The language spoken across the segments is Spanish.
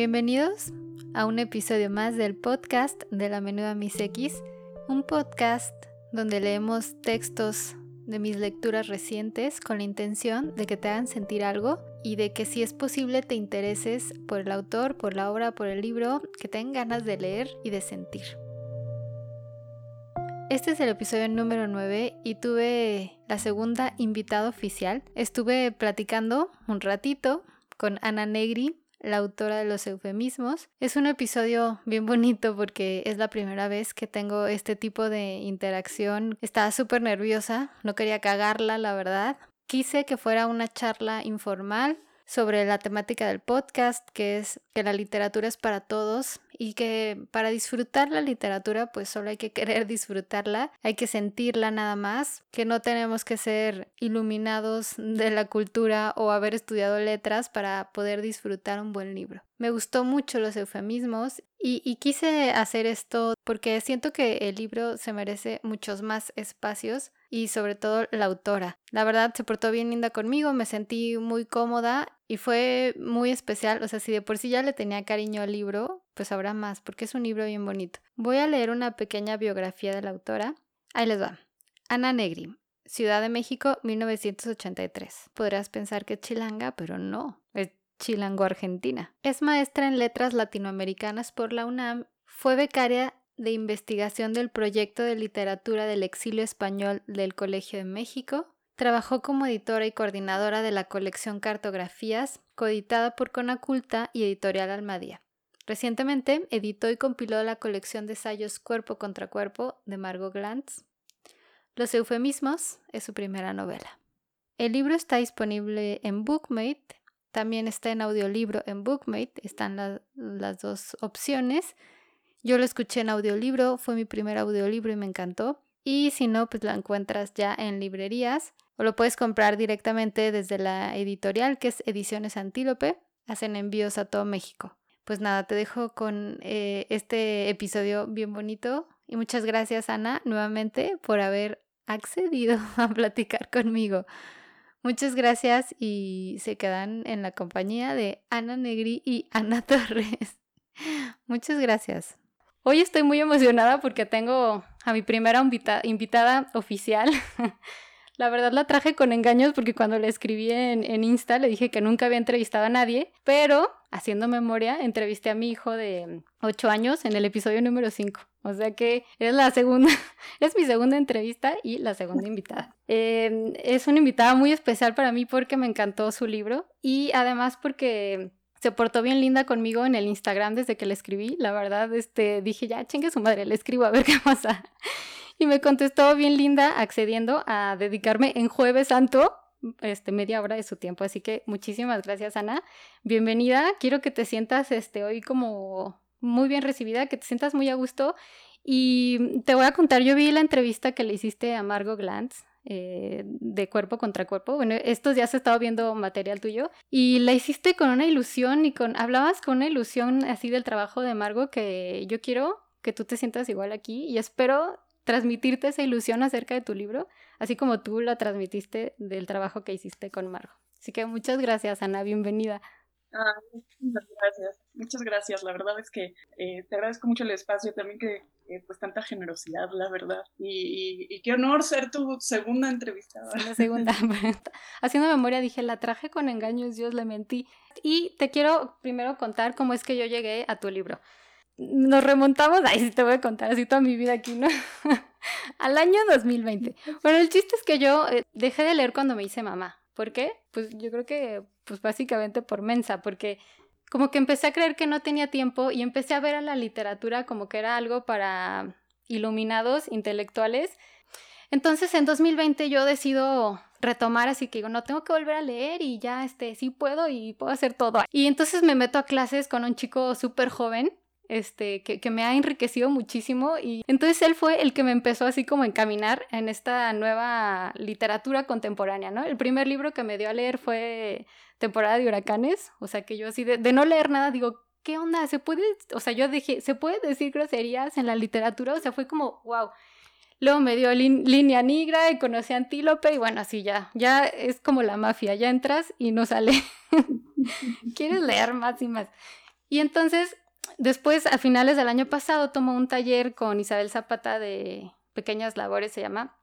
Bienvenidos a un episodio más del podcast de la menuda Miss X, un podcast donde leemos textos de mis lecturas recientes con la intención de que te hagan sentir algo y de que si es posible te intereses por el autor, por la obra, por el libro, que tengan ganas de leer y de sentir. Este es el episodio número 9 y tuve la segunda invitada oficial. Estuve platicando un ratito con Ana Negri, la autora de los eufemismos. Es un episodio bien bonito porque es la primera vez que tengo este tipo de interacción. Estaba súper nerviosa, no quería cagarla, la verdad. Quise que fuera una charla informal sobre la temática del podcast, que es que la literatura es para todos y que para disfrutar la literatura pues solo hay que querer disfrutarla, hay que sentirla nada más, que no tenemos que ser iluminados de la cultura o haber estudiado letras para poder disfrutar un buen libro. Me gustó mucho los eufemismos y, quise hacer esto porque siento que el libro se merece muchos más espacios y sobre todo la autora. La verdad se portó bien linda conmigo, me sentí muy cómoda y fue muy especial. O sea, si de por sí ya le tenía cariño al libro, pues habrá más, porque es un libro bien bonito. Voy a leer una pequeña biografía de la autora. Ahí les va. Ana Negri, Ciudad de México, 1983. Podrías pensar que es chilanga, pero no, chilango-argentina. Es maestra en letras latinoamericanas por la UNAM. Fue becaria de investigación del proyecto de literatura del exilio español del Colegio de México. Trabajó como editora y coordinadora de la colección Cartografías, coeditada por Conaculta y Editorial Almadía. Recientemente editó y compiló la colección de ensayos Cuerpo contra Cuerpo de Margot Glantz. Los eufemismos es su primera novela. El libro está disponible en Bookmate, también está en audiolibro en Bookmate, están las dos opciones. Yo lo escuché en audiolibro, fue mi primer audiolibro y me encantó. Y si no, pues lo encuentras ya en librerías o lo puedes comprar directamente desde la editorial que es Ediciones Antílope. Hacen envíos a todo México. Pues nada, te dejo con eh, este episodio bien bonito y muchas gracias Ana nuevamente por haber accedido a platicar conmigo. Muchas gracias y se quedan en la compañía de Ana Negri y Ana Torres. Muchas gracias. Hoy estoy muy emocionada porque tengo a mi primera invitada oficial. la verdad la traje con engaños porque cuando le escribí en, en, Insta le dije que nunca había entrevistado a nadie, pero haciendo memoria entrevisté a mi hijo de 8 años en el episodio número 5. O sea que es la segunda, es mi segunda entrevista y la segunda invitada. Eh, es una invitada muy especial para mí porque me encantó su libro y además porque se portó bien linda conmigo en el Instagram desde que le escribí. La verdad, este, dije, ya, chingue su madre, le escribo a ver qué pasa. Y me contestó bien linda, accediendo a dedicarme en Jueves Santo, este, media hora de su tiempo. Así que muchísimas gracias, Ana. Bienvenida. Quiero que te sientas este, hoy como muy bien recibida, que te sientas muy a gusto. Y te voy a contar, yo vi la entrevista que le hiciste a Margot Glantz eh, de cuerpo contra cuerpo. Bueno, estos días he estado viendo material tuyo y la hiciste con una ilusión y con, hablabas con una ilusión así del trabajo de Margo que yo quiero que tú te sientas igual aquí y espero transmitirte esa ilusión acerca de tu libro, así como tú la transmitiste del trabajo que hiciste con Margo. Así que muchas gracias, Ana, bienvenida. Ah, muchas gracias, muchas gracias. La verdad es que eh, te agradezco mucho el espacio, también que pues tanta generosidad, la verdad. Y, qué honor ser tu segunda entrevistada. La segunda. Haciendo memoria dije, la traje con engaños, Dios le mentí. Y te quiero primero contar cómo es que yo llegué a tu libro. Nos remontamos, ahí sí te voy a contar así toda mi vida aquí, ¿no? Al año 2020. Bueno, el chiste es que yo eh, dejé de leer cuando me hice mamá. ¿Por qué? Pues yo creo que, pues básicamente por mensa, porque como que empecé a creer que no tenía tiempo y empecé a ver a la literatura como que era algo para iluminados, intelectuales. Entonces en 2020 yo decido retomar, así que digo, no tengo que volver a leer y ya, este, sí puedo y puedo hacer todo. Y entonces me meto a clases con un chico súper joven este, que, me ha enriquecido muchísimo y entonces él fue el que me empezó así como a encaminar en esta nueva literatura contemporánea, ¿no? El primer libro que me dio a leer fue Temporada de Huracanes, o sea que yo así de, de no leer nada digo, ¿qué onda? ¿Se puede, o sea, yo dije, ¿se puede decir groserías en la literatura? O sea, fue como, wow. Luego me dio línea negra y conocí a Antílope y bueno, así ya, ya es como la mafia, ya entras y no sale. Quieres leer más y más. Y entonces, después, a finales del año pasado, tomo un taller con Isabel Zapata de Pequeñas Labores, se llama,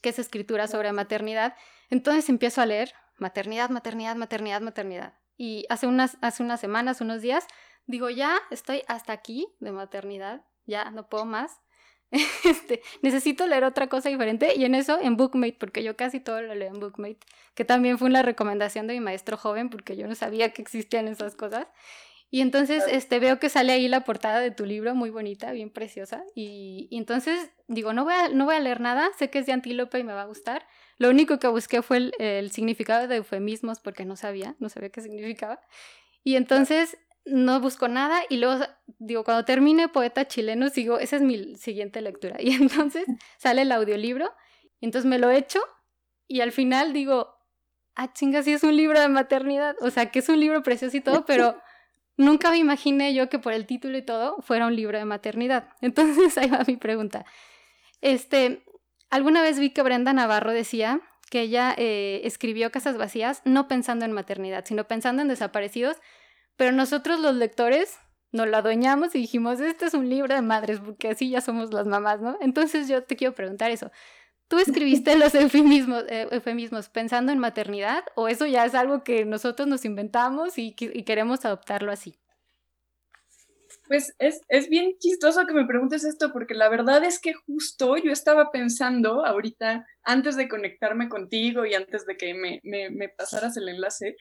que es escritura sobre maternidad. Entonces empiezo a leer maternidad, maternidad, maternidad, maternidad. Y hace unas, hace unas semanas, unos días, digo, ya estoy hasta aquí de maternidad, ya no puedo más. Este, necesito leer otra cosa diferente y en eso en Bookmate, porque yo casi todo lo leo en Bookmate, que también fue una recomendación de mi maestro joven porque yo no sabía que existían esas cosas. Y entonces este, veo que sale ahí la portada de tu libro, muy bonita, bien preciosa. Y, entonces digo, no voy, a, no voy a leer nada, sé que es de antílope y me va a gustar. Lo único que busqué fue el, el significado de eufemismos porque no sabía, no sabía qué significaba. Y entonces no busco nada y luego digo, cuando termine Poeta Chileno, sigo, esa es mi siguiente lectura. Y entonces sale el audiolibro, y entonces me lo echo y al final digo, ah, chinga, sí es un libro de maternidad. O sea, que es un libro precioso y todo, pero Nunca me imaginé yo que por el título y todo fuera un libro de maternidad. Entonces ahí va mi pregunta. Este, alguna vez vi que Brenda Navarro decía que ella eh, escribió Casas Vacías no pensando en maternidad, sino pensando en desaparecidos, pero nosotros los lectores nos lo adueñamos y dijimos, este es un libro de madres, porque así ya somos las mamás, ¿no? Entonces yo te quiero preguntar eso. ¿Tú escribiste los eufemismos, eh, eufemismos, pensando en maternidad o eso ya es algo que nosotros nos inventamos y, queremos adoptarlo así? Pues es, es, bien chistoso que me preguntes esto porque la verdad es que justo yo estaba pensando ahorita, antes de conectarme contigo y antes de que me, me, me pasaras el enlace,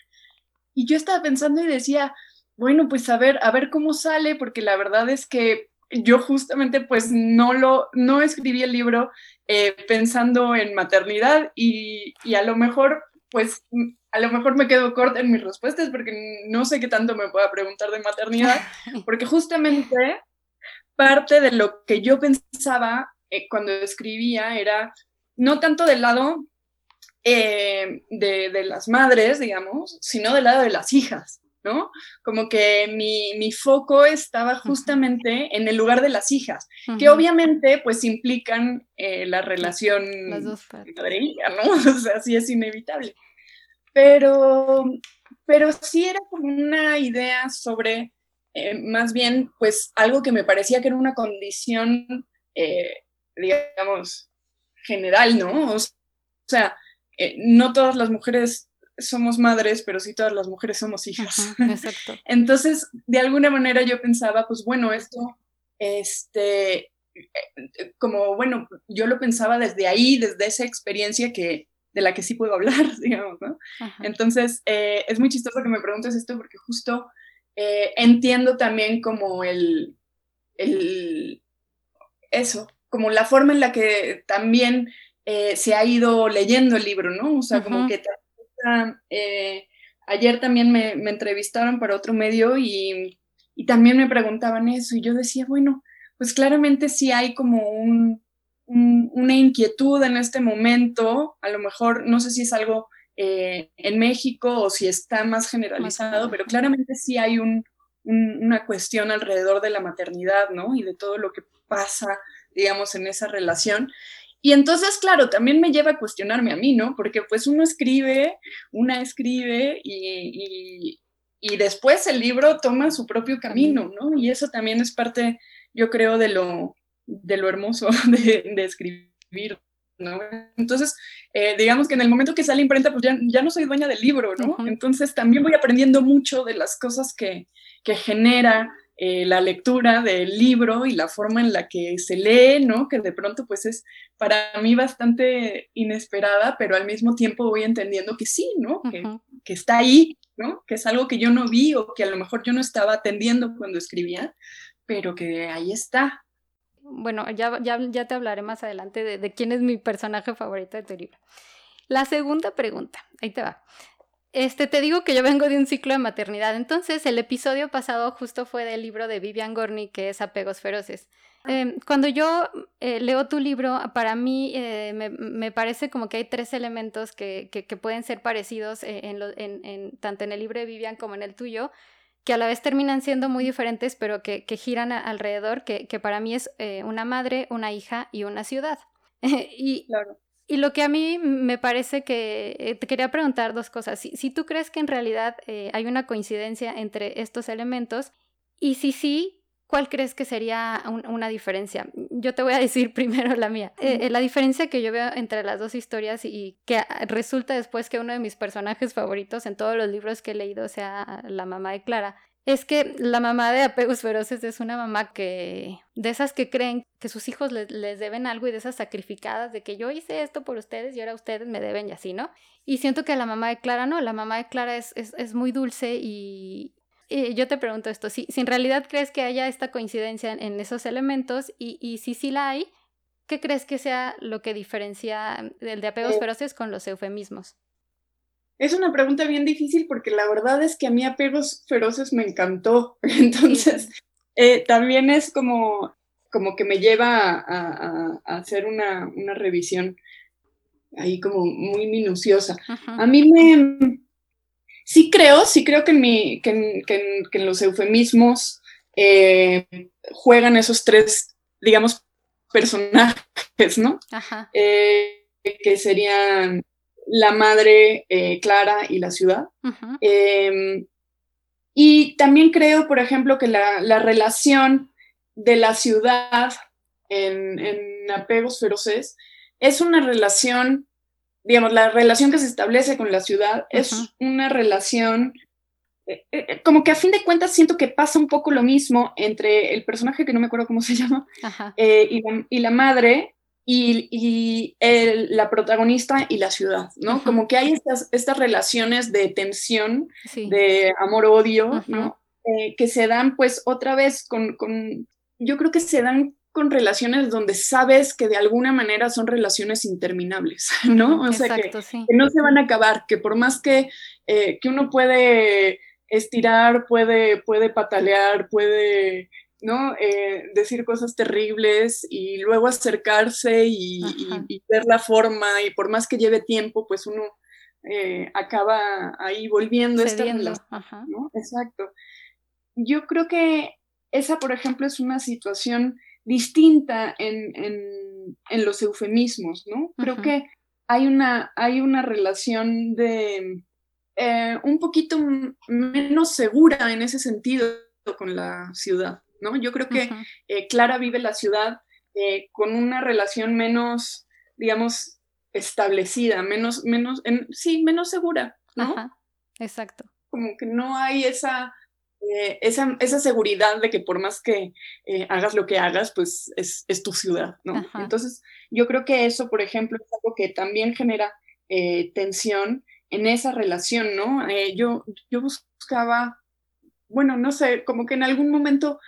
y yo estaba pensando y decía, bueno, pues a ver, a ver cómo sale, porque la verdad es que yo justamente pues no lo, no escribí el libro eh, pensando en maternidad y, a lo mejor pues a lo mejor me quedo corta en mis respuestas porque no sé qué tanto me pueda preguntar de maternidad, porque justamente parte de lo que yo pensaba eh, cuando escribía era no tanto del lado eh, de, de, las madres, digamos, sino del lado de las hijas. ¿No? Como que mi, foco estaba justamente en el lugar de las hijas, que obviamente pues implican eh, la relación madre-hija, ¿no? O sea, sí es inevitable. Pero, pero sí era como una idea sobre, eh, más bien, pues algo que me parecía que era una condición, eh, digamos, general, ¿no? O sea, no todas las mujeres somos madres, pero sí todas las mujeres somos hijas. exacto. Entonces, de alguna manera yo pensaba, pues bueno, esto, este, eh, como bueno, yo lo pensaba desde ahí, desde esa experiencia que de la que sí puedo hablar, digamos, ¿no? Entonces, eh, es muy chistoso que me preguntes esto porque justo eh, entiendo también como el, el, eso, como la forma en la que también se ha ido leyendo el libro, ¿no? O sea, como que eh, ayer también me, entrevistaron para otro medio y, también me preguntaban eso y yo decía, bueno, pues claramente sí hay como una inquietud en este momento, a lo mejor no sé si es algo eh, en México o si está más generalizado, pero claramente sí hay una cuestión alrededor de la maternidad, ¿no? Y de todo lo que pasa, digamos, en esa relación. Y entonces, claro, también me lleva a cuestionarme a mí, ¿no? Porque pues uno escribe, una escribe y, después el libro toma su propio camino, ¿no? Y eso también es parte, yo creo, de lo, de lo hermoso de, escribir, ¿no? Entonces, eh, digamos que en el momento que sale imprenta, pues ya, ya no soy dueña del libro, ¿no? Entonces también voy aprendiendo mucho de las cosas que, que genera eh, la lectura del libro y la forma en la que se lee, ¿no? Que de pronto pues es para mí bastante inesperada, pero al mismo tiempo voy entendiendo que sí, ¿no? que, que, está ahí, ¿no? Que es algo que yo no vi o que a lo mejor yo no estaba atendiendo cuando escribía, pero que ahí está. Bueno, ya, ya, ya te hablaré más adelante de, de quién es mi personaje favorito de tu libro. La segunda pregunta, ahí te va. Este, te digo que yo vengo de un ciclo de maternidad, entonces el episodio pasado justo fue del libro de Vivian Gorney, que es Apegos Feroces. Em, cuando yo eh, leo tu libro, para mí eh, me, parece como que hay tres elementos que, que, pueden ser parecidos eh, en, en, tanto en el libro de Vivian como en el tuyo, que a la vez terminan siendo muy diferentes, pero que, giran alrededor, que, para mí es una madre, una hija y una ciudad. y, claro. Y lo que a mí me parece que eh, te quería preguntar dos cosas. Si, tú crees que en realidad eh, hay una coincidencia entre estos elementos Y si sí, ¿cuál crees que sería una diferencia? Yo te voy a decir primero la mía. Eh, la diferencia que yo veo entre las dos historias y que resulta después que uno de mis personajes favoritos en todos los libros que he leído sea la mamá de Clara, es que la mamá de Apegos Feroces es una mamá que, de esas que creen que sus hijos les, deben algo y de esas sacrificadas de que yo hice esto por ustedes y ahora ustedes me deben y así, ¿no? Y siento que la mamá de Clara no, la mamá de Clara es, es, muy dulce y, yo te pregunto esto, si, si, en realidad crees que haya esta coincidencia en, esos elementos y, y si sí la hay, ¿qué crees que sea lo que diferencia el de Apegos eh, Feroces con los eufemismos? Es una pregunta bien difícil porque la verdad es que a mí Apegos Feroces me encantó. Entonces, eh, también es como, como que me lleva a, hacer una, revisión ahí como muy minuciosa. A mí me... Sí creo, sí creo que en, mi, que en, los eufemismos eh, juegan esos tres, digamos, personajes, ¿no? Eh, que serían la madre eh, Clara y la ciudad. Em, y también creo, por ejemplo, que la, relación de la ciudad en, apegos feroces es una relación, digamos, la relación que se establece con la ciudad es una relación, eh, eh, como que a fin de cuentas siento que pasa un poco lo mismo entre el personaje que no me acuerdo cómo se llama y, y, la, madre, y, la protagonista y la ciudad, ¿no? Como que hay estas, estas relaciones de tensión, de amor-odio, ¿no? Eh, que se dan pues otra vez con, con, yo creo que se dan con relaciones donde sabes que de alguna manera son relaciones interminables, ¿no? O sea, que, no se van a acabar, que por más que, eh, que uno puede estirar, puede, puede patalear, puede ¿no? Eh, decir cosas terribles y luego acercarse y, ver la forma y por más que lleve tiempo, pues uno eh, acaba ahí volviendo a esta ¿no? Exacto. Yo creo que esa, por ejemplo, es una situación distinta en, los eufemismos, ¿no? Creo que hay una, hay una relación de eh, un poquito menos segura en ese sentido con la ciudad. ¿No? Yo creo que eh, Clara vive la ciudad eh, con una relación menos, digamos, establecida, menos, menos, sí, menos segura, ¿no? Exacto. Como que no hay esa, eh, esa, esa, seguridad de que por más que hagas lo que hagas, pues es, tu ciudad, ¿no? Entonces, yo creo que eso, por ejemplo, es algo que también genera tensión en esa relación, ¿no? yo, yo buscaba, bueno, no sé, como que en algún momento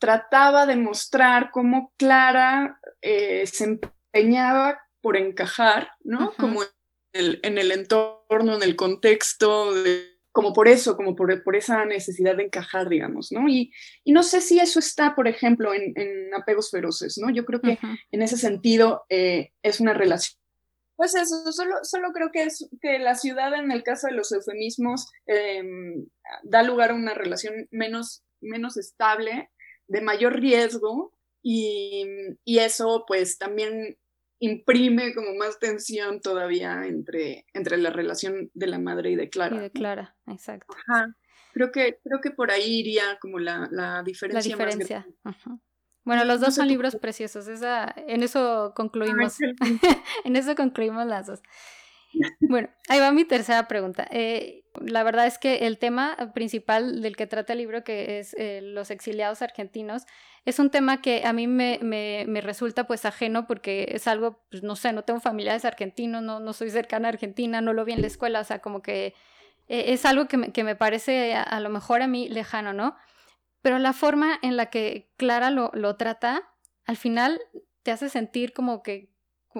trataba de mostrar cómo Clara eh, se empeñaba por encajar, ¿no? Como en el, entorno, en el contexto, como por eso, como por, esa necesidad de encajar, digamos, ¿no? Y, no sé si eso está, por ejemplo, en, apegos feroces, ¿no? Yo creo que en ese sentido eh, es una relación. Pues eso, solo, solo creo que es que la ciudad en el caso de los eufemismos em, da lugar a una relación menos, menos estable de mayor riesgo y, eso pues también imprime como más tensión todavía entre, entre la relación de la madre y de Clara. Y de Clara, exacto. Creo que, creo que por ahí iría como la, la diferencia. La diferencia. Bueno, los dos son libros preciosos. Esa, en eso concluimos. en eso concluimos las dos. Bueno, ahí va mi tercera pregunta. Eh, la verdad es que el tema principal del que trata el libro, que es eh, los exiliados argentinos, es un tema que a mí me, me, resulta pues ajeno porque es algo, pues no sé, no tengo familiares argentinos, no, no soy cercana a Argentina, no lo vi en la escuela, o sea, como que eh, es algo que me, que me parece a, lo mejor a mí lejano, ¿no? Pero la forma en la que Clara lo, lo trata, al final te hace sentir como que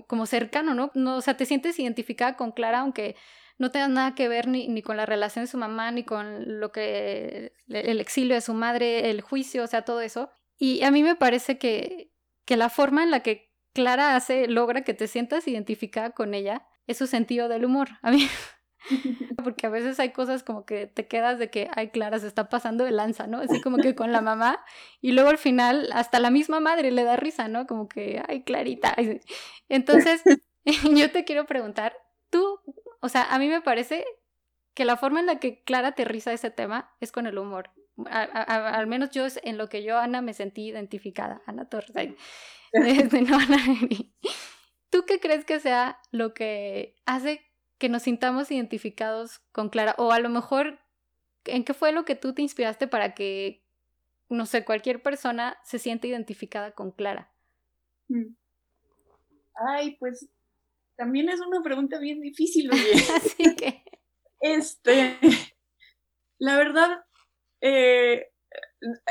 como cercano, ¿no? ¿no? O sea, te sientes identificada con Clara, aunque no tengas nada que ver ni, ni, con la relación de su mamá, ni con lo que el exilio de su madre, el juicio, o sea, todo eso. Y a mí me parece que, que la forma en la que Clara hace, logra que te sientas identificada con ella, es su sentido del humor. A mí, Porque a veces hay cosas como que te quedas de que, ay, Clara, se está pasando de lanza, ¿no? Así como que con la mamá. Y luego al final, hasta la misma madre le da risa, ¿no? Como que, ay, Clarita. Entonces, yo te quiero preguntar, tú, o sea, a mí me parece que la forma en la que Clara aterriza ese tema es con el humor. al menos yo en lo que yo, Ana, me sentí identificada. Ana Torres. Este, no, ¿Tú qué crees que sea lo que hace que nos sintamos identificados con Clara? O a lo mejor, ¿en qué fue lo que tú te inspiraste para que, no sé, cualquier persona se sienta identificada con Clara? Mm. Ay, pues también es una pregunta bien difícil, Así que. Este, la verdad, eh,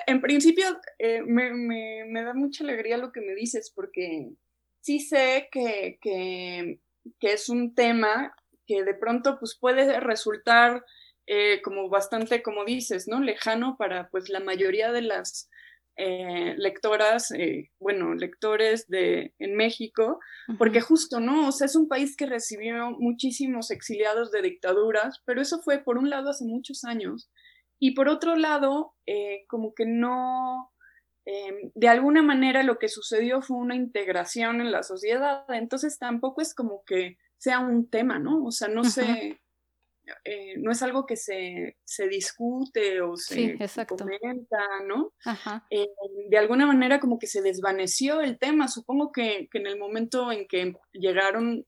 en principio eh, me, me, da mucha alegría lo que me dices, porque sí sé que, que, es un tema que de pronto pues puede resultar eh, como bastante, como dices, ¿no? Lejano para pues la mayoría de las eh, lectoras, eh, bueno, lectores de, en México, porque justo, ¿no? O sea, es un país que recibió muchísimos exiliados de dictaduras, pero eso fue por un lado hace muchos años y por otro lado, como que no, de alguna manera lo que sucedió fue una integración en la sociedad, entonces tampoco es como que sea un tema, ¿no? O sea, no sé eh, no es algo que se, se discute o se comenta, ¿no? Eh, de alguna manera como que se desvaneció el tema. Supongo que, en el momento en que llegaron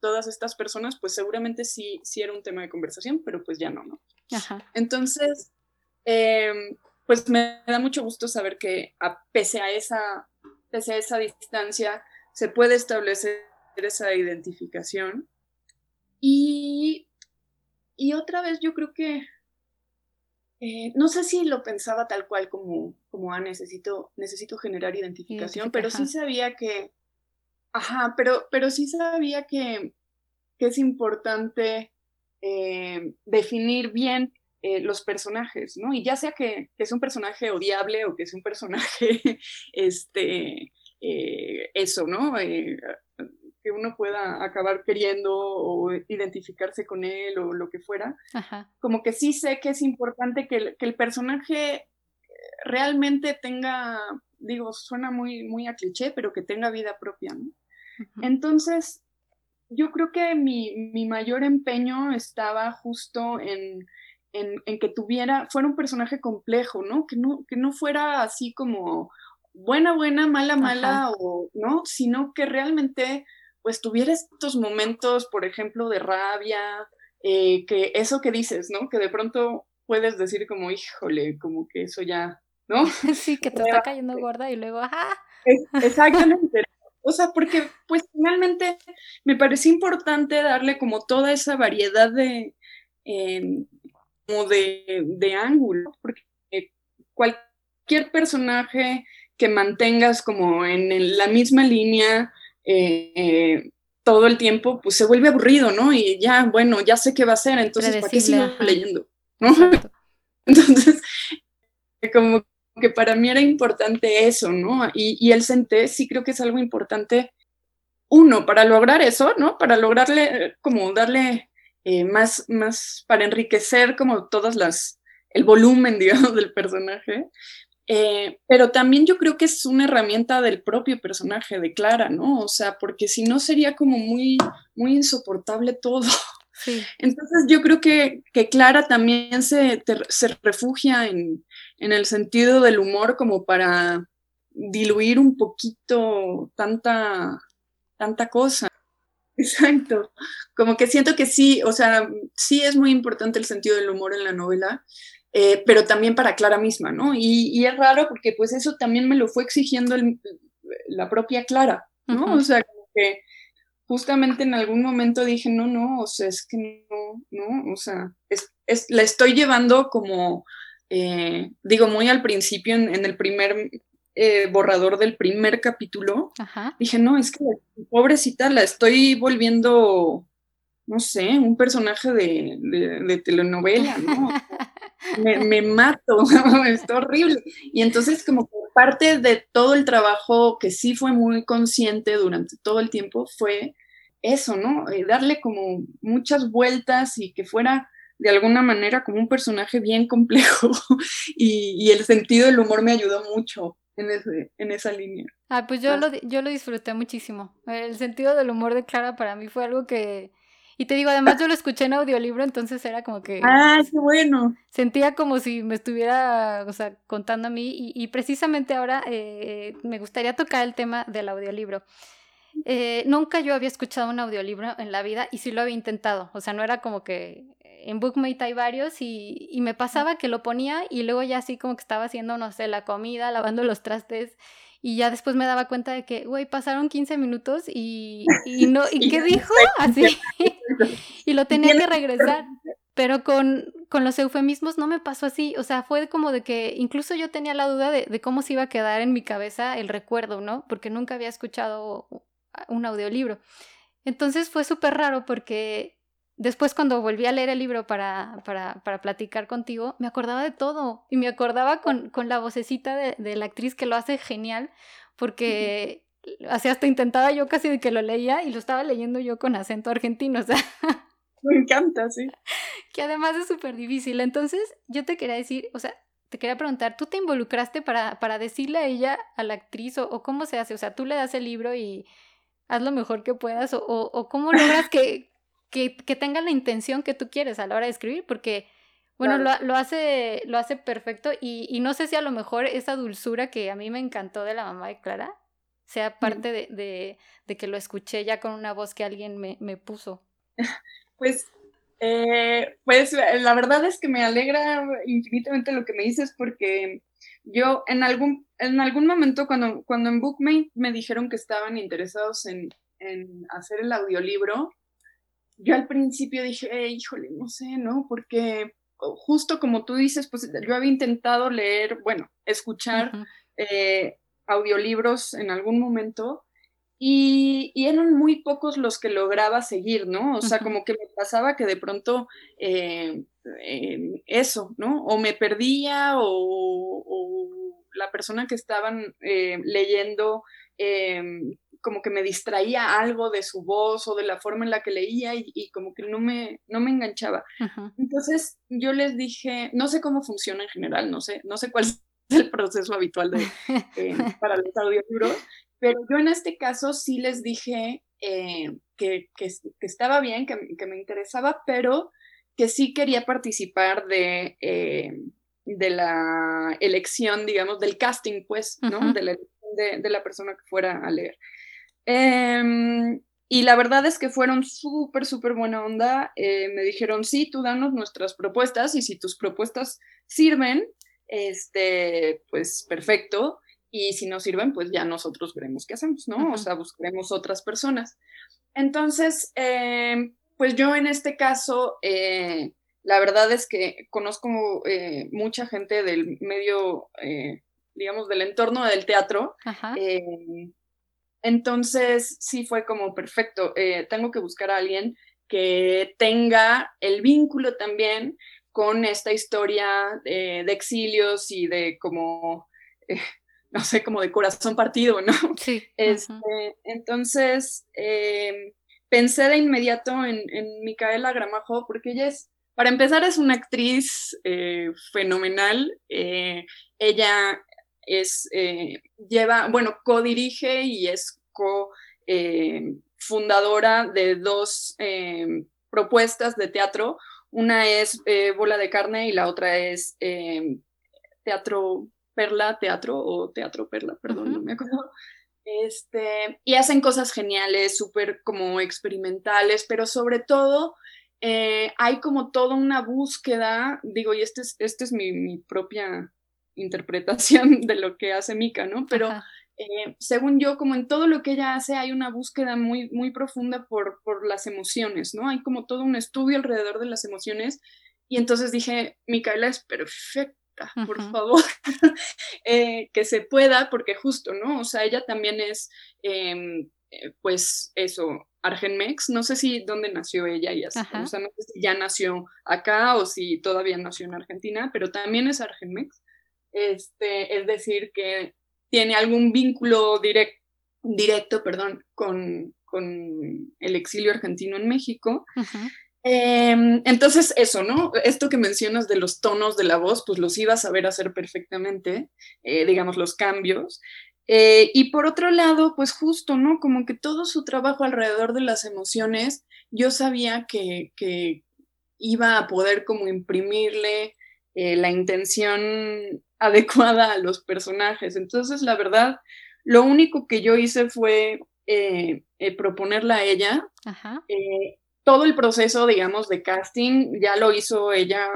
todas estas personas, pues seguramente sí, sí era un tema de conversación, pero pues ya no, ¿no? Entonces, em, pues me da mucho gusto saber que a, pese, a esa, pese a esa distancia se puede establecer esa identificación. Y y otra vez yo creo que, eh, no sé si lo pensaba tal cual como, como ah, necesito, necesito generar identificación, pero sí sabía que, ajá, pero, pero sí sabía que, que es importante eh, definir bien eh, los personajes, ¿no? Y ya sea que, que, es un personaje odiable o que es un personaje, este, eso, ¿no? Uno pueda acabar queriendo o identificarse con él o lo que fuera, como que sí sé que es importante que el, personaje realmente tenga, digo, suena muy, muy a cliché, pero que tenga vida propia, ¿no? Entonces, yo creo que mi, mayor empeño estaba justo en, en, que tuviera, fuera un personaje complejo, ¿no? Que no, que no fuera así como buena, buena, mala, mala, o, ¿no? Sino que realmente pues tuviera estos momentos, por ejemplo, de rabia, eh, que eso que dices, ¿no? Que de pronto puedes decir como, híjole, como que eso ya, ¿no? Sí, que te está cayendo gorda y luego, ajá. exactamente. O sea, porque pues finalmente me pareció importante darle como toda esa variedad de, em, como de, de ángulo, porque cualquier personaje que mantengas como en la misma línea, eh, todo el tiempo, pues se vuelve aburrido, ¿no? Y ya, bueno, ya sé qué va a ser, entonces, ¿para qué sigo leyendo? ¿no? Entonces, como que para mí era importante eso, ¿no? Y, el senté sí creo que es algo importante, uno, para lograr eso, ¿no? Para lograrle, como darle eh, más, más, para enriquecer como todas las, el volumen, digamos, del personaje, eh, pero también yo creo que es una herramienta del propio personaje de Clara, ¿no? O sea, porque si no sería como muy, muy insoportable todo. Entonces yo creo que, que Clara también se, se refugia en, en, el sentido del humor como para diluir un poquito tanta, tanta cosa. Exacto. Como que siento que sí, o sea, sí es muy importante el sentido del humor en la novela, eh, pero también para Clara misma, ¿no? Y, es raro porque pues eso también me lo fue exigiendo la propia Clara, ¿no? O sea, como que justamente en algún momento dije, no, no, o sea, es que no, no, o sea, es, la estoy llevando como, eh, digo, muy al principio, en, el primer eh, borrador del primer capítulo, dije, no, es que pobrecita la estoy volviendo, no sé, un personaje de, de telenovela, ¿no? me, mato, es horrible. Y entonces como parte de todo el trabajo que sí fue muy consciente durante todo el tiempo fue eso, ¿no? Eh, darle como muchas vueltas y que fuera de alguna manera como un personaje bien complejo y, el sentido del humor me ayudó mucho en, ese, en esa línea. Ah, pues yo lo, yo lo disfruté muchísimo. El sentido del humor de Clara para mí fue algo que Y te digo, además yo lo escuché en audiolibro, entonces era como que... ¡Ah, qué bueno! Sentía como si me estuviera, o sea, contando a mí. Y, precisamente ahora eh, me gustaría tocar el tema del audiolibro. Eh, nunca yo había escuchado un audiolibro en la vida y sí lo había intentado. O sea, no era como que en Bookmate hay varios y, y me pasaba que lo ponía y luego ya así como que estaba haciendo, no sé, la comida, lavando los trastes y ya después me daba cuenta de que, güey, pasaron 15 minutos y, y no, ¿y qué dijo? Así. y lo tenía que regresar. Pero con, con los eufemismos no me pasó así. O sea, fue como de que incluso yo tenía la duda de, de cómo se iba a quedar en mi cabeza el recuerdo, ¿no? Porque nunca había escuchado un audiolibro. Entonces fue súper raro porque Después cuando volví a leer el libro para, para, para, platicar contigo, me acordaba de todo y me acordaba con, con la vocecita de, de, la actriz que lo hace genial, porque así hasta intentaba yo casi de que lo leía y lo estaba leyendo yo con acento argentino, o sea. Me encanta, sí. Que además es súper difícil. Entonces, yo te quería decir, o sea, te quería preguntar, ¿tú te involucraste para, para decirle a ella, a la actriz, o, o, cómo se hace? O sea, tú le das el libro y haz lo mejor que puedas, o, o cómo logras que, que, que tenga la intención que tú quieres a la hora de escribir, porque, bueno, lo, lo, hace, lo hace perfecto y, y, no sé si a lo mejor esa dulzura que a mí me encantó de la mamá de Clara sea parte de, de, de que lo escuché ya con una voz que alguien me, me puso. Pues eh, pues la verdad es que me alegra infinitamente lo que me dices porque yo en algún, en algún momento cuando, cuando en Bookmate me dijeron que estaban interesados en, en hacer el audiolibro, yo al principio dije, eh, híjole, no sé, ¿no? Porque justo como tú dices, pues yo había intentado leer, bueno, escuchar eh, audiolibros en algún momento y, eran muy pocos los que lograba seguir, ¿no? O sea, como que me pasaba que de pronto eh, eso, ¿no? O me perdía o, la persona que estaban leyendo como que me distraía algo de su voz o de la forma en la que leía y, como que no me, no me enganchaba. Entonces yo les dije, no sé cómo funciona en general, no sé, no sé cuál es el proceso habitual de, eh, para los audiolibros, pero yo en este caso sí les dije eh, que, que, estaba bien, que, que, me interesaba, pero que sí quería participar de, eh, de la elección, digamos, del casting, pues, ¿no? De la de, de, la persona que fuera a leer. Em, y la verdad es que fueron súper, súper buena onda. Eh, me dijeron, sí, tú danos nuestras propuestas y si tus propuestas sirven, este, pues perfecto. Y si no sirven, pues ya nosotros veremos qué hacemos, ¿no? O sea, buscaremos otras personas. Entonces, em, pues yo en este caso, eh, la verdad es que conozco eh, mucha gente del medio, digamos, del entorno del teatro. Entonces, sí fue como perfecto, eh, tengo que buscar a alguien que tenga el vínculo también con esta historia de exilios y de como, eh, no sé, como de corazón partido, ¿no? Sí. Este, entonces, eh, pensé de inmediato en, en, Micaela Gramajo porque ella es, para empezar, es una actriz fenomenal. ella es, eh, lleva, bueno, co-dirige y es co-fundadora eh, de dos eh, propuestas de teatro. Una es Bola de Carne y la otra es Teatro Perla, Teatro o Teatro Perla, perdón, no me acuerdo. Este, y hacen cosas geniales, súper como experimentales, pero sobre todo hay como toda una búsqueda, digo, y este es, este es mi, mi propia interpretación de lo que hace Mika, ¿no? Pero eh, según yo, como en todo lo que ella hace, hay una búsqueda muy, muy profunda por, por las emociones, ¿no? Hay como todo un estudio alrededor de las emociones. Y entonces dije, Micaela es perfecta, por favor, eh, que se pueda, porque justo, ¿no? O sea, ella también es, em, eh, pues eso, Argenmex, no sé si dónde nació ella y así, o sea, no sé si ya nació acá o si todavía nació en Argentina, pero también es Argenmex este, es decir, que tiene algún vínculo directo perdón, con, con, el exilio argentino en México. Em, entonces, eso, ¿no? Esto que mencionas de los tonos de la voz, pues los iba a saber hacer perfectamente, eh, digamos, los cambios. Eh, y por otro lado, pues justo, ¿no? Como que todo su trabajo alrededor de las emociones yo sabía que, iba a poder como imprimirle eh, la intención adecuada a los personajes. Entonces, la verdad, lo único que yo hice fue eh, eh, proponerla a ella. Todo el proceso, digamos, de casting ya lo hizo ella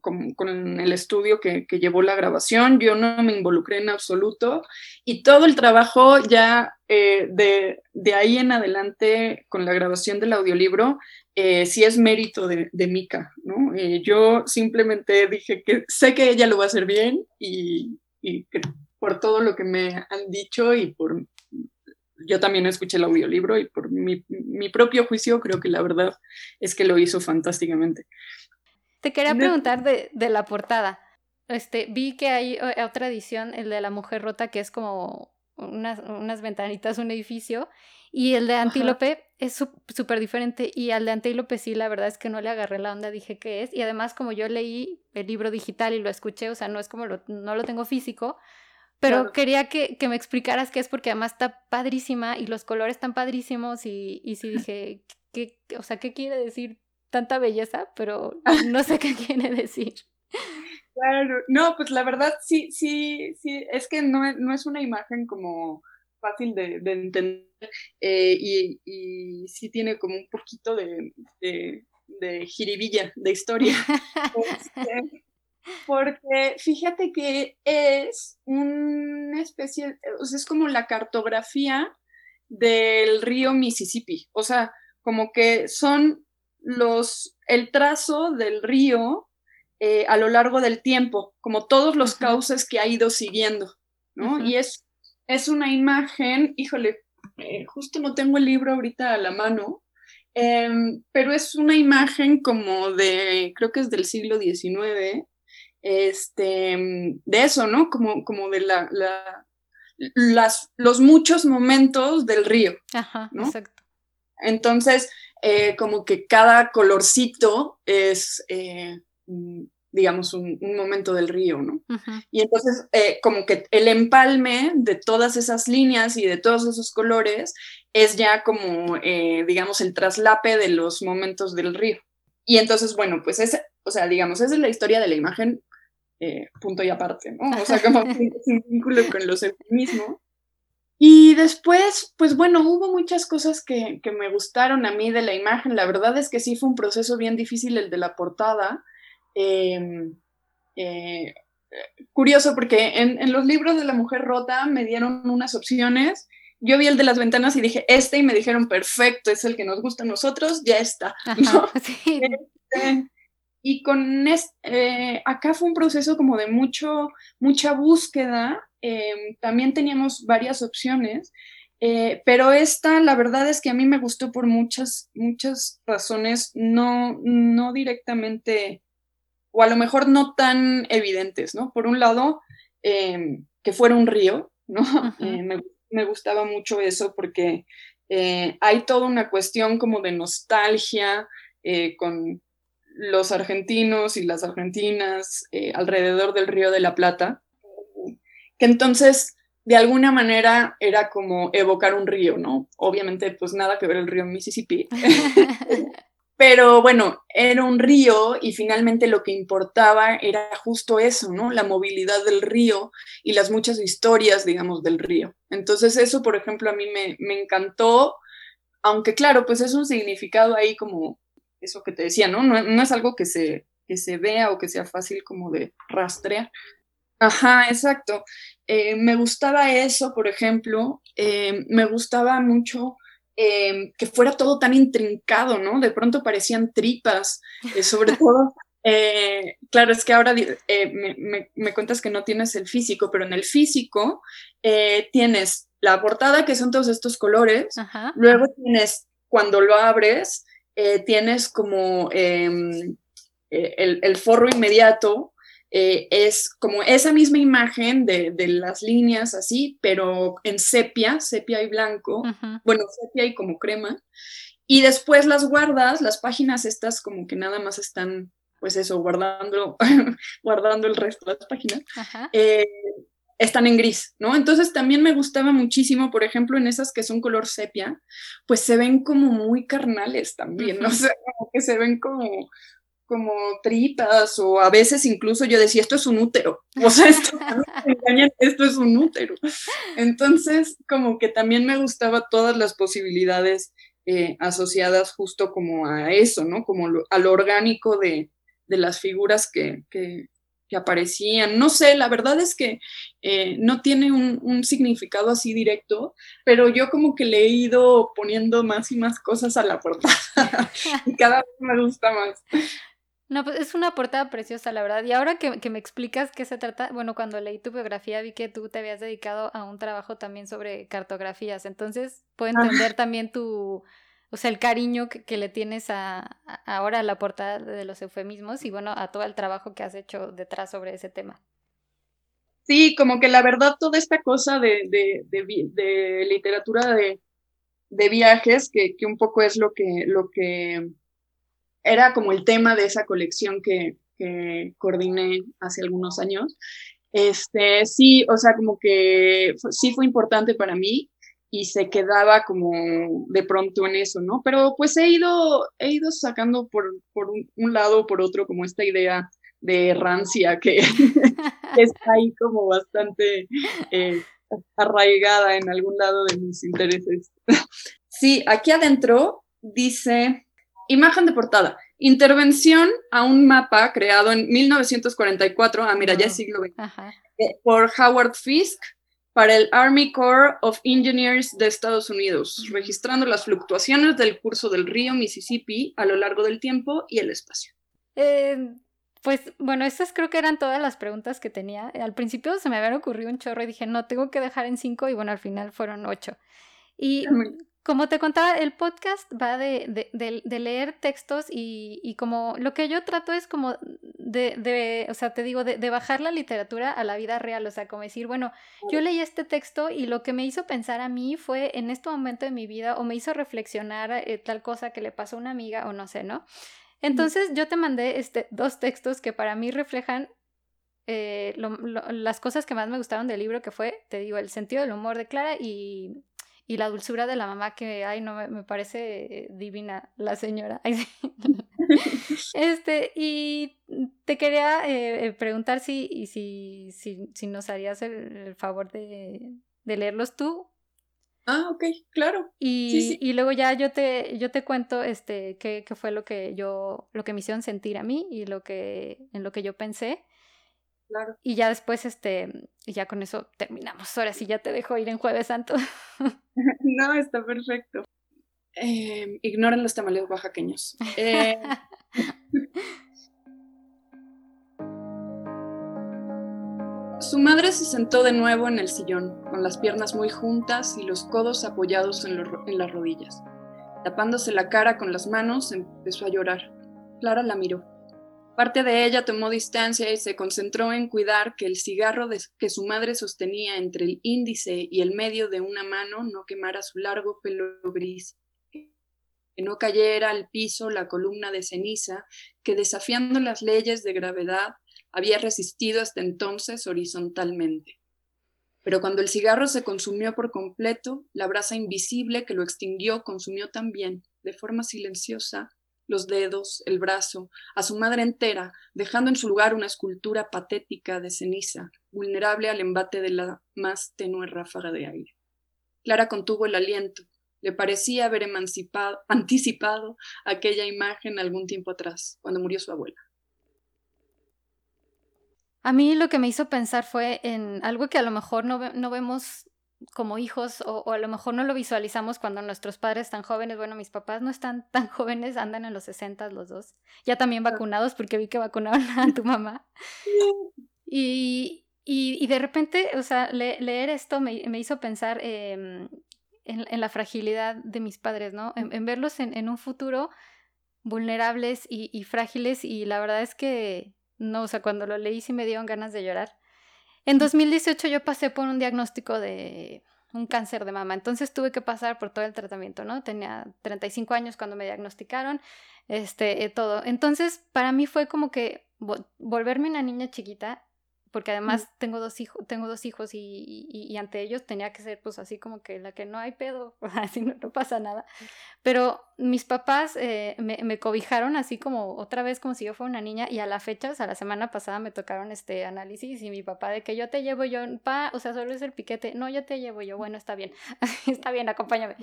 con, el estudio que, llevó la grabación. Yo no me involucré en absoluto y todo el trabajo ya de, de, ahí en adelante con la grabación del audiolibro eh, sí es mérito de, de Mika, ¿no? Eh, yo simplemente dije que sé que ella lo va a hacer bien y, por todo lo que me han dicho y por... Yo también escuché el audiolibro y por mi, propio juicio creo que la verdad es que lo hizo fantásticamente. Te quería preguntar de, de la portada. Este, vi que hay eh, otra edición, el de la mujer rota, que es como unas, unas ventanitas, un edificio, y el de Antílope es súper diferente y al de Antílope sí, la verdad es que no le agarré la onda, dije qué es. Y además como yo leí el libro digital y lo escuché, o sea, no es como lo, no lo tengo físico, pero quería que, que, me explicaras qué es porque además está padrísima y los colores están padrísimos y, y sí dije, ¿qué, o sea, ¿qué quiere decir tanta belleza? Pero no sé qué quiere decir. Claro, no, pues la verdad sí, sí, sí, es que no, no es una imagen como fácil de, entender eh, y, y, sí tiene como un poquito de, de, jiribilla, de historia. Este, porque fíjate que es una especie, o sea, es como la cartografía del río Mississippi, o sea, como que son los, el trazo del río eh, a lo largo del tiempo, como todos los cauces que ha ido siguiendo, ¿no? Y es es una imagen, híjole, eh, justo no tengo el libro ahorita a la mano, em, pero es una imagen como de, creo que es del siglo XIX, este, de eso, ¿no? Como, como de la, las, los muchos momentos del río. Ajá, exacto. Entonces, eh, como que cada colorcito es eh, digamos, un, momento del río, ¿no? Y entonces, eh, como que el empalme de todas esas líneas y de todos esos colores es ya como, digamos, el traslape de los momentos del río. Y entonces, bueno, pues es, o sea, digamos, esa es la historia de la imagen, eh, punto y aparte, ¿no? O sea, como sin vínculo con los mismo Y después, pues bueno, hubo muchas cosas que, que me gustaron a mí de la imagen. La verdad es que sí fue un proceso bien difícil el de la portada Em, eh, curioso porque en, los libros de la mujer rota me dieron unas opciones. Yo vi el de las ventanas y dije, este, y me dijeron, perfecto, es el que nos gusta a nosotros, ya está. Este, y con este, acá fue un proceso como de mucho, mucha búsqueda. Em, también teníamos varias opciones, eh, pero esta, la verdad es que a mí me gustó por muchas, muchas razones, no, no directamente o a lo mejor no tan evidentes, ¿no? Por un lado, em, que fuera un río, ¿no? Eh, me, gustaba mucho eso porque hay toda una cuestión como de nostalgia con los argentinos y las argentinas alrededor del río de la Plata, que entonces de alguna manera era como evocar un río, ¿no? Obviamente, pues nada que ver el río Mississippi. Pero bueno, era un río y finalmente lo que importaba era justo eso, ¿no? La movilidad del río y las muchas historias, digamos, del río. Entonces eso, por ejemplo, a mí me, encantó, aunque claro, pues es un significado ahí como eso que te decía, ¿no? No, es algo que se, que se vea o que sea fácil como de rastrear. Ajá, exacto. Eh, me gustaba eso, por ejemplo. Eh, me gustaba mucho Em, que fuera todo tan intrincado, ¿no? De pronto parecían tripas, eh, sobre todo. Eh, claro, es que ahora eh, me, cuentas que no tienes el físico, pero en el físico tienes la portada, que son todos estos colores, luego tienes, cuando lo abres, tienes como em, el, el, forro inmediato, eh, es como esa misma imagen de, las líneas así, pero en sepia, sepia y blanco, bueno, sepia y como crema, y después las guardas, las páginas estas como que nada más están, pues eso, guardando, guardando el resto de las páginas. Eh, están en gris, ¿no? Entonces también me gustaba muchísimo, por ejemplo, en esas que son color sepia, pues se ven como muy carnales también, ¿no? O sea, como que se ven como, como tripas o a veces incluso yo decía, esto es un útero, o sea, esto, esto es un útero. Entonces, como que también me gustaba todas las posibilidades eh, asociadas justo como a eso, ¿no? Como a lo orgánico de, de las figuras que, que, aparecían. No sé, la verdad es que eh, no tiene un, significado así directo, pero yo como que le he ido poniendo más y más cosas a la portada y cada vez me gusta más. No, pues es una portada preciosa, la verdad. Y ahora que, que, me explicas qué se trata, bueno, cuando leí tu biografía vi que tú te habías dedicado a un trabajo también sobre cartografías, entonces puedo ah. entender también tu, o sea, el cariño que, le tienes ahora a la portada de los eufemismos y bueno, a todo el trabajo que has hecho detrás sobre ese tema. Sí, como que la verdad toda esta cosa de, de, de, literatura de, viajes, que, que, un poco es lo que, lo que era como el tema de esa colección que, que coordiné hace algunos años. Este, sí, o sea, como que sí fue importante para mí y se quedaba como de pronto en eso, ¿no? Pero pues he ido, he ido sacando por, por un, lado o por otro como esta idea de rancia que está ahí como bastante eh, arraigada en algún lado de mis intereses. sí, aquí adentro dice Imagen de portada. Intervención a un mapa creado en 1944, ah, mira, ya es siglo XX, eh, por Howard Fisk para el Army Corps of Engineers de Estados Unidos, registrando las fluctuaciones del curso del río Mississippi a lo largo del tiempo y el espacio. Eh, pues bueno, estas creo que eran todas las preguntas que tenía. Al principio se me había ocurrido un chorro y dije, no, tengo que dejar en cinco y bueno, al final fueron ocho. Y como te contaba, el podcast va de, de, leer textos y, y, como lo que yo trato es como de, de o sea, te digo, de, bajar la literatura a la vida real, o sea, como decir, bueno, yo leí este texto y lo que me hizo pensar a mí fue en este momento de mi vida o me hizo reflexionar eh, tal cosa que le pasó a una amiga o no sé, ¿no? Entonces yo te mandé este, dos textos que para mí reflejan eh, las cosas que más me gustaron del libro, que fue, te digo, el sentido del humor de Clara y y la dulzura de la mamá que, ay, no, me, parece divina la señora. este, y te quería eh, eh, preguntar si, si, si, si, nos harías el, favor de, de, leerlos tú. Ah, ok, claro. Y, y luego ya yo te, yo te cuento este, qué, qué, fue lo que yo, lo que me hicieron sentir a mí y lo que, en lo que yo pensé. Y ya después, este, ya con eso terminamos. Ahora sí ya te dejo ir en Jueves Santo. no, está perfecto. Eh, ignoren los tamales oaxaqueños. Eh, su madre se sentó de nuevo en el sillón, con las piernas muy juntas y los codos apoyados en, en las rodillas. Tapándose la cara con las manos, empezó a llorar. Clara la miró. Parte de ella tomó distancia y se concentró en cuidar que el cigarro que su madre sostenía entre el índice y el medio de una mano no quemara su largo pelo gris, que no cayera al piso la columna de ceniza que, desafiando las leyes de gravedad, había resistido hasta entonces horizontalmente. Pero cuando el cigarro se consumió por completo, la brasa invisible que lo extinguió consumió también, de forma silenciosa, los dedos, el brazo, a su madre entera, dejando en su lugar una escultura patética de ceniza, vulnerable al embate de la más tenue ráfaga de aire. Clara contuvo el aliento. Le parecía haber emancipado, anticipado aquella imagen algún tiempo atrás, cuando murió su abuela. A mí lo que me hizo pensar fue en algo que a lo mejor no, no vemos como hijos o, a lo mejor no lo visualizamos cuando nuestros padres están jóvenes. Bueno, mis papás no están tan jóvenes, andan en los 60 los dos. Ya también vacunados porque vi que vacunaron a tu mamá. Y, y, de repente, o sea, leer esto me, hizo pensar em, en, la fragilidad de mis padres, ¿no? En, verlos en, un futuro vulnerables y, y frágiles y la verdad es que, no, o sea, cuando lo leí sí me dieron ganas de llorar. En 2018 yo pasé por un diagnóstico de un cáncer de mama, entonces tuve que pasar por todo el tratamiento, ¿no? Tenía 35 años cuando me diagnosticaron, este, eh, todo. Entonces, para mí fue como que volverme una niña chiquita, porque además tengo dos hijos, tengo dos hijos y, ante ellos tenía que ser pues así como que la que no hay pedo, así no, no pasa nada. Pero mis papás eh, me, me, cobijaron así como otra vez como si yo fuera una niña y a la fecha, o sea, la semana pasada me tocaron este análisis y mi papá de que yo te llevo yo, pa, o sea, solo es el piquete, no, yo te llevo yo, bueno, está bien, está bien, acompáñame.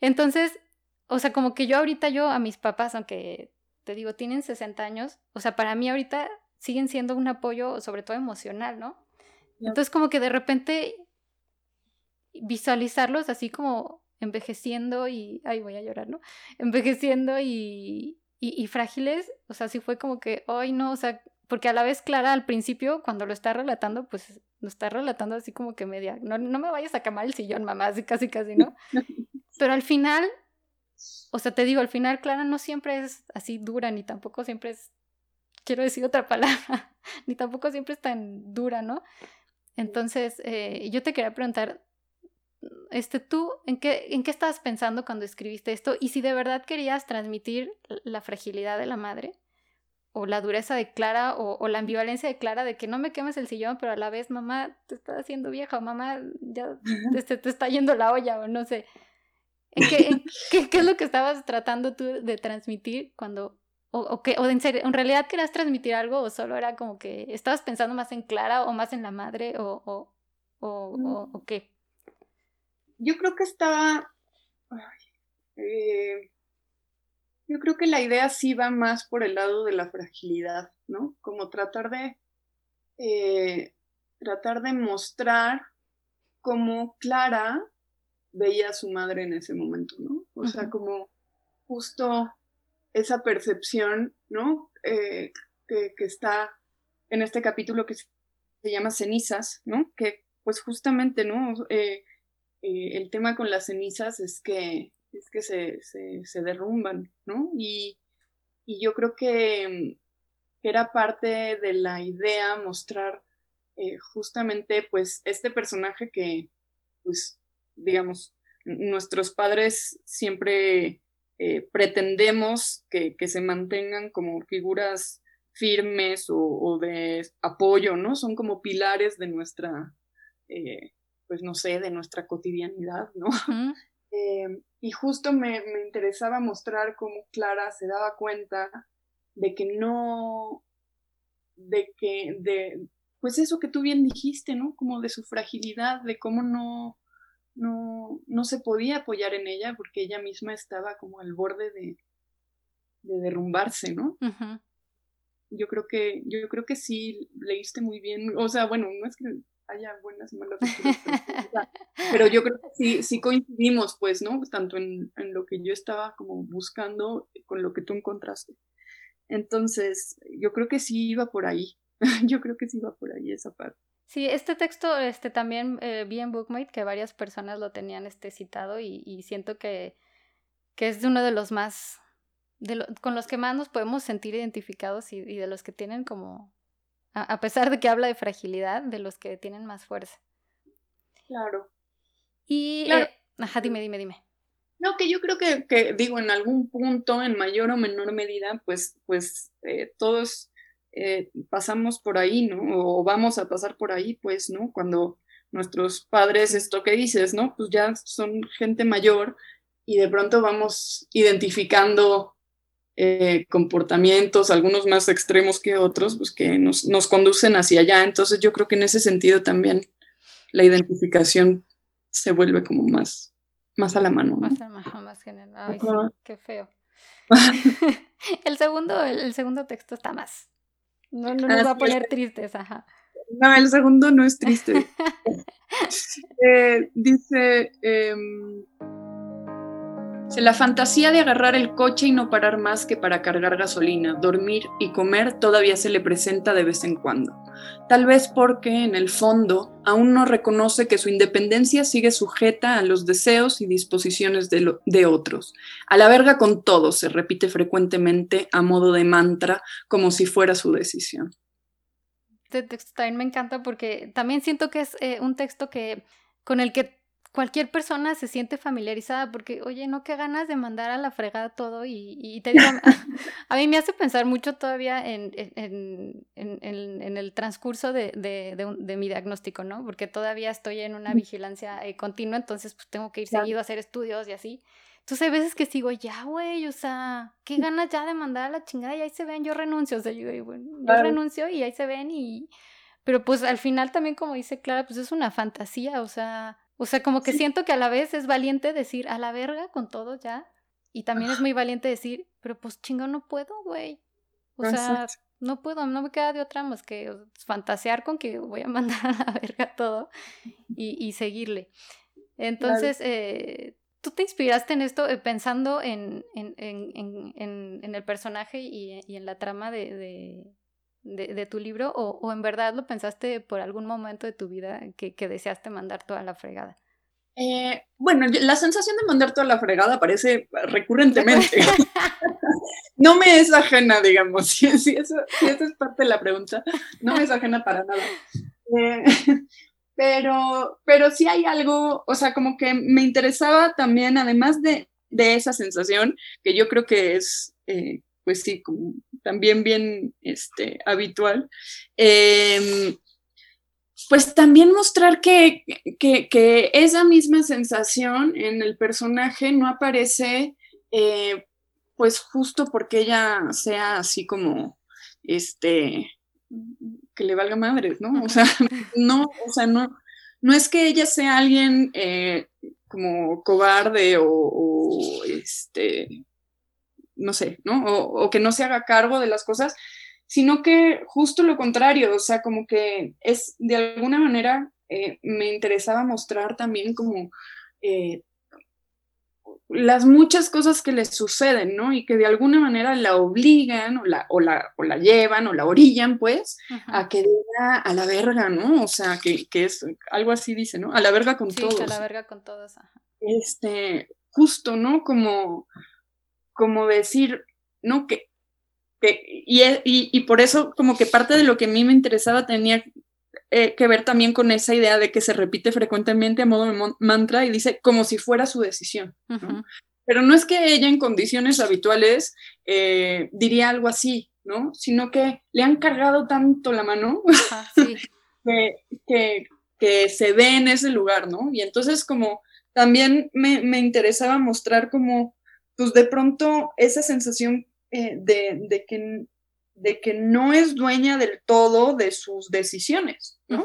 Entonces, o sea, como que yo ahorita yo a mis papás, aunque te digo, tienen 60 años, o sea, para mí ahorita siguen siendo un apoyo, sobre todo emocional, ¿no? Entonces como que de repente visualizarlos así como envejeciendo y, ay, voy a llorar, ¿no? Envejeciendo y, y, frágiles, o sea, sí fue como que, ay, no, o sea, porque a la vez Clara al principio, cuando lo está relatando, pues lo está relatando así como que media, no, no me vayas a quemar el sillón, mamá, así casi, casi, ¿no? Pero al final, o sea, te digo, al final Clara no siempre es así dura, ni tampoco siempre es quiero decir otra palabra, ni tampoco siempre es tan dura, ¿no? Entonces, eh, yo te quería preguntar, este, tú, ¿en qué, ¿en qué estabas pensando cuando escribiste esto? Y si de verdad querías transmitir la fragilidad de la madre, o la dureza de Clara, o, la ambivalencia de Clara de que no me quemes el sillón, pero a la vez, mamá, te estás haciendo vieja, o mamá, ya te, te, está yendo la olla, o no sé. qué, qué, es lo que estabas tratando tú de transmitir cuando o, o, que, o en, en, realidad querías transmitir algo o solo era como que estabas pensando más en Clara o más en la madre o, o, o, o qué? Yo creo que estaba... Eh, yo creo que la idea sí va más por el lado de la fragilidad, ¿no? Como tratar de... Eh, tratar de mostrar cómo Clara veía a su madre en ese momento, ¿no? O sea, como justo esa percepción, ¿no? Eh, que, está en este capítulo que se llama cenizas, ¿no? Que pues justamente, ¿no? Eh, eh, el tema con las cenizas es que, es que se, se, derrumban, ¿no? Y, y yo creo que, era parte de la idea mostrar justamente pues este personaje que pues digamos nuestros padres siempre eh, pretendemos que, se mantengan como figuras firmes o, de apoyo, ¿no? Son como pilares de nuestra, eh, pues no sé, de nuestra cotidianidad, ¿no? Eh, y justo me, me, interesaba mostrar cómo Clara se daba cuenta de que no, de que, de, pues eso que tú bien dijiste, ¿no? Como de su fragilidad, de cómo no, no, no se podía apoyar en ella porque ella misma estaba como al borde de, de derrumbarse, ¿no? Yo creo que, yo creo que sí leíste muy bien, o sea, bueno, no es que haya buenas y malas pero yo creo que sí, sí coincidimos, pues, ¿no? Tanto en, en lo que yo estaba como buscando con lo que tú encontraste. Entonces, yo creo que sí iba por ahí. yo creo que sí iba por ahí esa parte. Sí, este texto este, también eh, vi en Bookmate que varias personas lo tenían este, citado y, siento que, que, es uno de los más, de con los que más nos podemos sentir identificados y, de los que tienen como, a, pesar de que habla de fragilidad, de los que tienen más fuerza. Claro. Y, eh, ajá, dime, dime, dime. No, que yo creo que, que, digo, en algún punto, en mayor o menor medida, pues, pues eh, todos eh, pasamos por ahí, ¿no? O vamos a pasar por ahí, pues, ¿no? Cuando nuestros padres, esto que dices, ¿no? Pues ya son gente mayor y de pronto vamos identificando eh, comportamientos, algunos más extremos que otros, pues que nos, nos, conducen hacia allá. Entonces yo creo que en ese sentido también la identificación se vuelve como más, más a la mano. Más a la mano, más general. Ay, qué feo. el, segundo, el segundo texto está más, no, no nos va a poner tristes, ajá. No, el segundo no es triste. Eh, dice, em, la fantasía de agarrar el coche y no parar más que para cargar gasolina, dormir y comer todavía se le presenta de vez en cuando. Tal vez porque, en el fondo, aún no reconoce que su independencia sigue sujeta a los deseos y disposiciones de, de otros. A la verga con todo, se repite frecuentemente a modo de mantra, como si fuera su decisión. Este texto también me encanta porque también siento que es eh, un texto que con el que cualquier persona se siente familiarizada porque, oye, no, qué ganas de mandar a la fregada todo y, te digo, a, mí me hace pensar mucho todavía en, en, en, el transcurso de, de, de, mi diagnóstico, ¿no? Porque todavía estoy en una vigilancia eh, continua, entonces pues tengo que ir seguido a hacer estudios y así. Entonces hay veces que sigo, ya, güey, o sea, qué ganas ya de mandar a la chingada y ahí se ven, yo renuncio, o sea, yo bueno, yo renuncio y ahí se ven y... Pero pues al final también, como dice Clara, pues es una fantasía, o sea, o sea, como que siento que a la vez es valiente decir a la verga con todo ya. Y también es muy valiente decir, pero pues chingo, no puedo, güey. O sea, no puedo, no me queda de otra más que fantasear con que voy a mandar a la verga todo y, y seguirle. Entonces, eh, ¿tú te inspiraste en esto eh, pensando en, en, en, en, el personaje y, y en la trama de, de, tu libro o, en verdad lo pensaste por algún momento de tu vida que, deseaste mandar toda la fregada? Eh, bueno, la sensación de mandar toda la fregada aparece recurrentemente. no me es ajena, digamos, si, si, eso, esa es parte de la pregunta, no me es ajena para nada. Eh, pero, pero sí hay algo, o sea, como que me interesaba también, además de, de esa sensación, que yo creo que es, eh, pues sí, como también bien este, habitual. Em, pues también mostrar que, que, esa misma sensación en el personaje no aparece eh, pues justo porque ella sea así como este que le valga madres, ¿no? O sea, no, o sea, no, no es que ella sea alguien eh, como cobarde o, o, este no sé, ¿no? O, que no se haga cargo de las cosas, sino que justo lo contrario, o sea, como que es de alguna manera eh, me interesaba mostrar también como eh, las muchas cosas que le suceden, ¿no? Y que de alguna manera la obligan o la, o la, o la llevan o la orillan, pues, a que diga a la verga, ¿no? O sea, que, es algo así dice, ¿no? A la verga con sí, todos. A la verga con todos, Este, justo, ¿no? Como, como decir, ¿no? Que, que y, y, por eso como que parte de lo que a mí me interesaba tenía eh, que ver también con esa idea de que se repite frecuentemente a modo de mantra y dice como si fuera su decisión. Pero no es que ella en condiciones habituales eh, diría algo así, ¿no? Sino que le han cargado tanto la mano que, que, que, se ve en ese lugar, ¿no? Y entonces como también me, me interesaba mostrar como pues de pronto esa sensación eh, de, que, de que no es dueña del todo de sus decisiones, ¿no?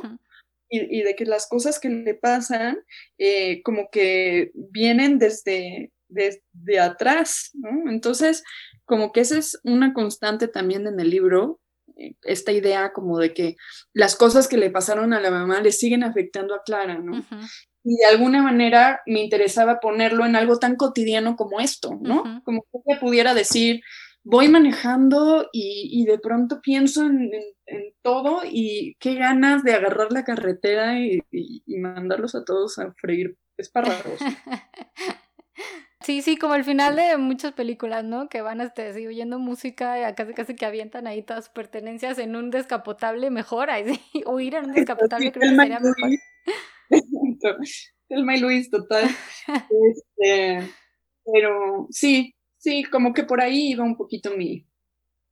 y, de que las cosas que le pasan eh, como que vienen desde, desde atrás, ¿no? Entonces, como que esa es una constante también en el libro, esta idea como de que las cosas que le pasaron a la mamá le siguen afectando a Clara, ¿no? y de alguna manera me interesaba ponerlo en algo tan cotidiano como esto, ¿no? Como que ella pudiera decir, voy manejando y, de pronto pienso en, todo y qué ganas de agarrar la carretera y, mandarlos a todos a freír espárragos. Sí, sí, como el final de muchas películas, ¿no? Que van este, así oyendo música, casi casi que avientan ahí todas sus pertenencias en un descapotable mejor, ahí sí, huir en un descapotable creo que sería mejor. El y Luis, total. Este, pero sí, sí, como que por ahí iba un poquito mi,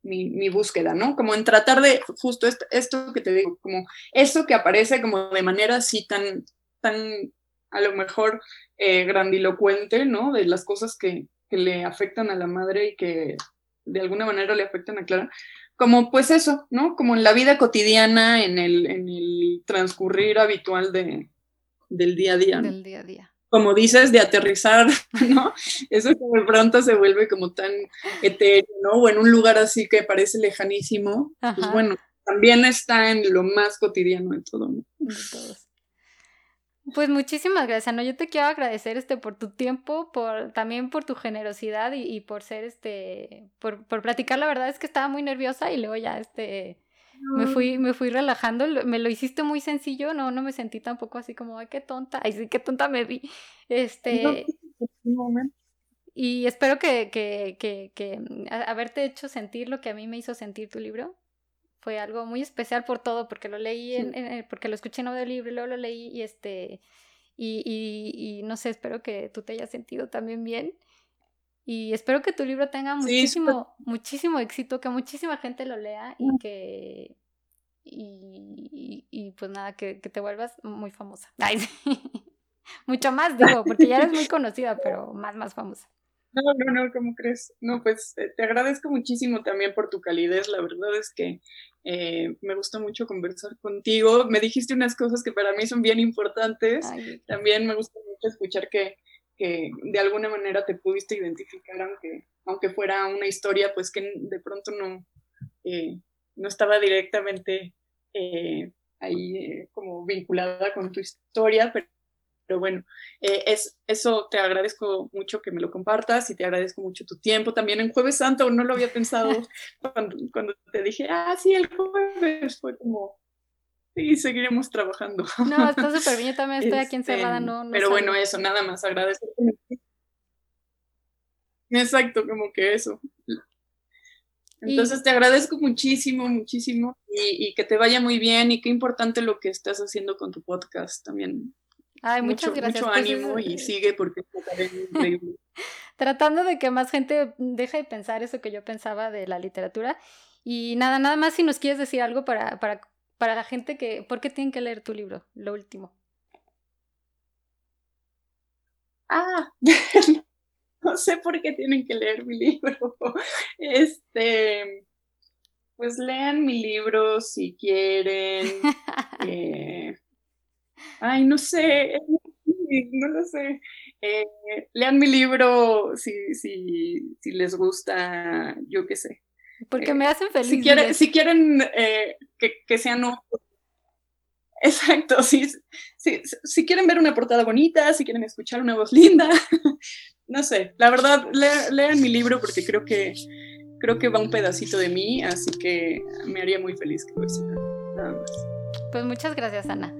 mi, búsqueda, ¿no? Como en tratar de, justo esto, que te digo, como eso que aparece como de manera así tan, tan a lo mejor eh, grandilocuente, ¿no? De las cosas que, que le afectan a la madre y que de alguna manera le afectan a Clara, como pues eso, ¿no? Como en la vida cotidiana, en el, en el transcurrir habitual de, del día a día. Del día a día. Como dices, de aterrizar, ¿no? Eso que de pronto se vuelve como tan etéreo, ¿no? O en un lugar así que parece lejanísimo, pues bueno, también está en lo más cotidiano de todo. ¿no? De todos. Pues muchísimas gracias, ¿no? Yo te quiero agradecer este por tu tiempo, por también por tu generosidad y, y por ser este, por, por platicar. La verdad es que estaba muy nerviosa y luego ya este me fui, me fui relajando, me lo hiciste muy sencillo, no, no me sentí tampoco así como, ay, qué tonta, ay, sí, qué tonta me vi. Este. Y espero que, que, que, que haberte hecho sentir lo que a mí me hizo sentir tu libro. Fue algo muy especial por todo, porque lo leí, en, porque lo escuché en audiolibro y luego lo leí y este y, no sé, espero que tú te hayas sentido también bien. Y espero que tu libro tenga muchísimo, muchísimo éxito, que muchísima gente lo lea y que... Y, pues nada, que, te vuelvas muy famosa. Mucho más, digo, porque ya eres muy conocida, pero más, más famosa. No, no, no, ¿cómo crees? No, pues eh, te agradezco muchísimo también por tu calidez. La verdad es que eh, me gustó mucho conversar contigo. Me dijiste unas cosas que para mí son bien importantes. También me gusta mucho escuchar que, que de alguna manera te pudiste identificar, aunque, aunque fuera una historia, pues que de pronto no, eh, no estaba directamente ahí como vinculada con tu historia, pero pero bueno, eh, es, eso te agradezco mucho que me lo compartas y te agradezco mucho tu tiempo. También en Jueves Santo no lo había pensado cuando, te dije, ah, sí, el jueves fue como, sí, seguiremos trabajando. No, está súper bien, yo también estoy aquí encerrada, este, no, Pero bueno, eso, nada más, agradezco. Exacto, como que eso. Entonces te agradezco muchísimo, muchísimo y, y, que te vaya muy bien y qué importante lo que estás haciendo con tu podcast también. Ay, muchas gracias. Mucho pues, ánimo y sigue porque es increíble. Tratando de que más gente deje de pensar eso que yo pensaba de la literatura. Y nada, nada más si nos quieres decir algo para, para, para la gente que, ¿por qué tienen que leer tu libro? Lo último. Ah, no sé por qué tienen que leer mi libro. Este, pues lean mi libro si quieren. Eh, Ay, no sé, no lo sé. Eh, lean mi libro si, si, si les gusta, yo qué sé. Porque me hacen feliz. Si, quieren, si quieren eh, que, que, sean... Exacto, si, si, si, quieren ver una portada bonita, si quieren escuchar una voz linda, no sé, la verdad, lean mi libro porque creo que, creo que va un pedacito de mí, así que me haría muy feliz que lo hicieran, nada más. Pues muchas gracias, Ana.